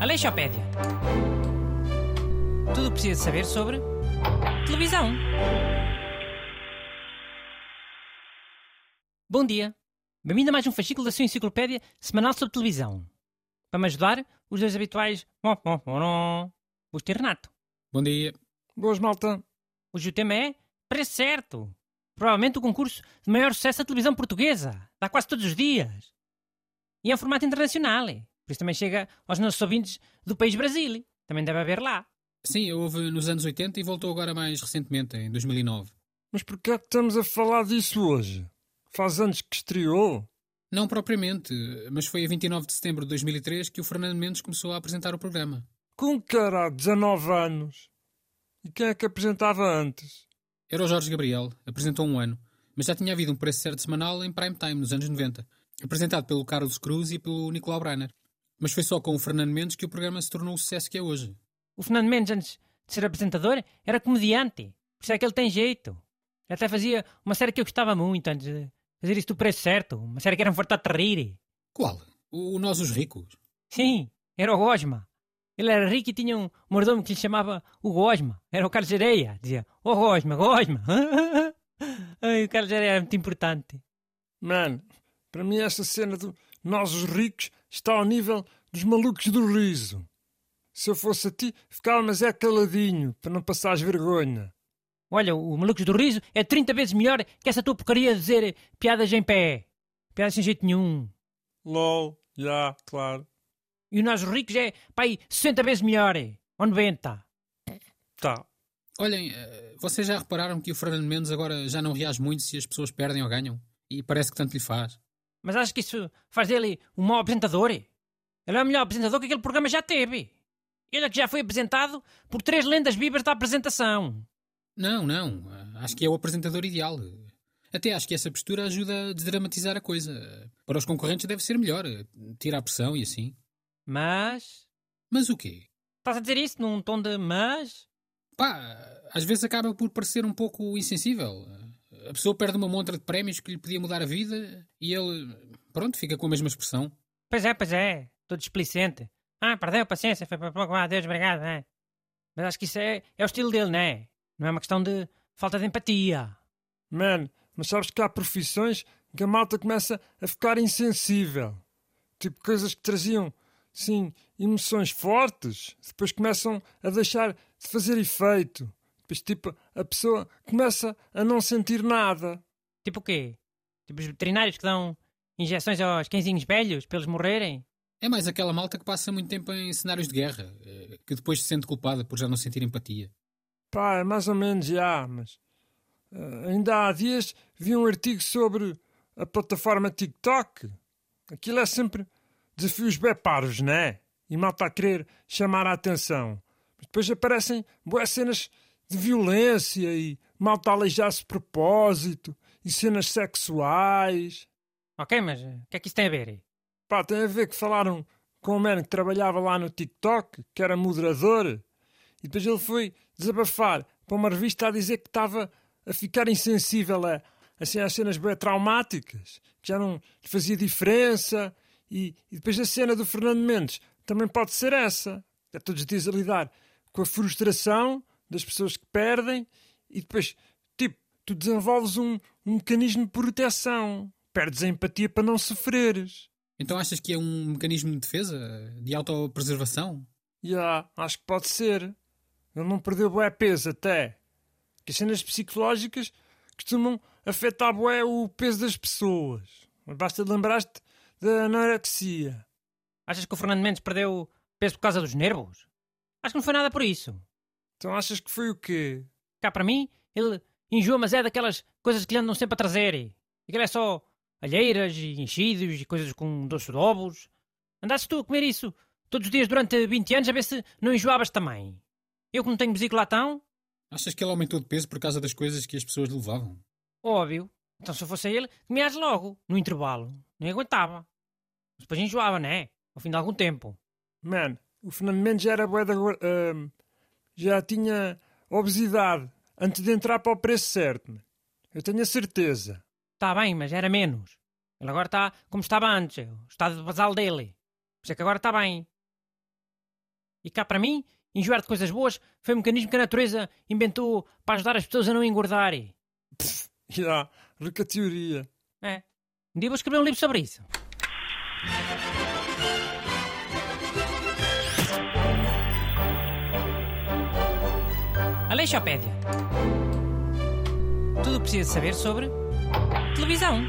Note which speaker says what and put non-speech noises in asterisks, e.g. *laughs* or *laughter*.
Speaker 1: Aleixopédia. Tudo o que precisa saber sobre televisão. Bom dia. Bem-vindo a mais um fascículo da sua enciclopédia semanal sobre televisão. Para me ajudar, os dois habituais. Busto e Renato.
Speaker 2: Bom dia.
Speaker 3: Boas, malta.
Speaker 1: Hoje o tema é Preço Certo. Provavelmente o concurso de maior sucesso da televisão portuguesa. Dá quase todos os dias. E é um formato internacional. Por isso também chega aos nossos ouvintes do país Brasil. Também deve haver lá.
Speaker 2: Sim, houve nos anos 80 e voltou agora mais recentemente, em 2009.
Speaker 3: Mas porquê é que estamos a falar disso hoje? Faz anos que estreou?
Speaker 2: Não propriamente, mas foi a 29 de setembro de 2003 que o Fernando Mendes começou a apresentar o programa.
Speaker 3: Com caralho, 19 anos. E quem é que apresentava antes?
Speaker 2: Era o Jorge Gabriel, apresentou um ano, mas já tinha havido um preço certo semanal em prime time nos anos 90, apresentado pelo Carlos Cruz e pelo Nicolau Breiner. Mas foi só com o Fernando Mendes que o programa se tornou o sucesso que é hoje.
Speaker 1: O Fernando Mendes, antes de ser apresentador, era comediante. Por isso é que ele tem jeito. Ele até fazia uma série que eu gostava muito antes de fazer isso do preço certo. Uma série que era um fartado de rir.
Speaker 2: Qual? O Nós os Ricos?
Speaker 1: Sim, era o Gosma. Ele era rico e tinha um mordomo que lhe chamava o Gosma. Era o Carlos Areia. Dizia, ô oh, Gosma, Gosma. *laughs* Ai, o Carlos Areia era muito importante.
Speaker 3: Mano, para mim essa cena do Nós os Ricos está ao nível dos malucos do riso. Se eu fosse a ti, ficava mas é caladinho, para não passares vergonha.
Speaker 1: Olha, o Malucos do Riso é 30 vezes melhor que essa tua porcaria de dizer piadas em pé. Piadas sem jeito nenhum.
Speaker 3: LOL, já, yeah, claro.
Speaker 1: E o Nós Ricos é, pai, 60 vezes melhor. Ou 90.
Speaker 3: Tá.
Speaker 2: Olhem, eh, vocês já repararam que o Fernando Mendes agora já não reage muito se as pessoas perdem ou ganham? E parece que tanto lhe faz.
Speaker 1: Mas acho que isso faz dele um mau apresentador? Ele é o melhor apresentador que aquele programa já teve. Ele é que já foi apresentado por três lendas vivas da apresentação.
Speaker 2: Não, não. Acho que é o apresentador ideal. Até acho que essa postura ajuda a desdramatizar a coisa. Para os concorrentes deve ser melhor. Tira a pressão e assim.
Speaker 1: Mas.
Speaker 2: Mas o quê?
Speaker 1: Estás a dizer isso num tom de mas?
Speaker 2: Pá, às vezes acaba por parecer um pouco insensível. A pessoa perde uma montra de prémios que lhe podia mudar a vida e ele, pronto, fica com a mesma expressão.
Speaker 1: Pois é, pois é. Todo displicente. Ah, perdeu a paciência, foi para pouco. Ah, Deus, obrigado, né? Mas acho que isso é, é o estilo dele, não é? Não é uma questão de falta de empatia.
Speaker 3: Man, mas sabes que há profissões que a malta começa a ficar insensível. Tipo coisas que traziam, sim, emoções fortes, depois começam a deixar de fazer efeito. Depois, tipo, a pessoa começa a não sentir nada.
Speaker 1: Tipo o quê? Tipo os veterinários que dão injeções aos cãezinhos velhos para eles morrerem?
Speaker 2: É mais aquela malta que passa muito tempo em cenários de guerra, eh, que depois se sente culpada por já não sentir empatia.
Speaker 3: Pá, é mais ou menos já, mas. Uh, ainda há dias vi um artigo sobre a plataforma TikTok. Aquilo é sempre desafios bem parvos, não é? E malta a querer chamar a atenção. Mas depois aparecem boas cenas de violência e malta a aleijar-se de propósito e cenas sexuais.
Speaker 1: Ok, mas o que é que isso tem a ver?
Speaker 3: Pá, tem a ver que falaram com um man que trabalhava lá no TikTok, que era moderador, e depois ele foi desabafar para uma revista a dizer que estava a ficar insensível a, assim, às cenas bem traumáticas, que já não lhe fazia diferença, e, e depois a cena do Fernando Mendes também pode ser essa. É todos os dias a lidar com a frustração das pessoas que perdem e depois, tipo, tu desenvolves um, um mecanismo de proteção. Perdes a empatia para não sofreres.
Speaker 2: Então achas que é um mecanismo de defesa? De autopreservação?
Speaker 3: Já, yeah, acho que pode ser. Ele não perdeu bué peso até. Que as cenas psicológicas costumam afetar bué o peso das pessoas. Mas basta lembrar-te da anorexia.
Speaker 1: Achas que o Fernando Mendes perdeu peso por causa dos nervos? Acho que não foi nada por isso.
Speaker 3: Então achas que foi o quê?
Speaker 1: Cá para mim, ele enjoa, mas é daquelas coisas que lhe andam sempre a trazer. Aquilo é só alheiras e enchidos e coisas com doces de ovos. Andasses tu a comer isso todos os dias durante 20 anos a ver se não enjoavas também. Eu que não tenho vesícula tão...
Speaker 2: Achas que ele aumentou de peso por causa das coisas que as pessoas lhe levavam?
Speaker 1: Óbvio. Então se eu fosse ele, comias logo, no intervalo. Nem aguentava. Mas depois enjoava, não é? Ao fim de algum tempo.
Speaker 3: Man, o Fernando Mendes já era bué da... Uh, já tinha obesidade antes de entrar para o preço certo. Man. Eu tenho a certeza.
Speaker 1: Está bem, mas era menos. Ele agora está como estava antes, o estado basal dele. Por isso é que agora está bem. E cá para mim, enjoar de coisas boas foi um mecanismo que a natureza inventou para ajudar as pessoas a não engordarem. *laughs*
Speaker 3: Já, rica teoria.
Speaker 1: É. Um dia vou escrever um livro sobre isso. Aleixopédia. Tudo o que precisa saber sobre televisão.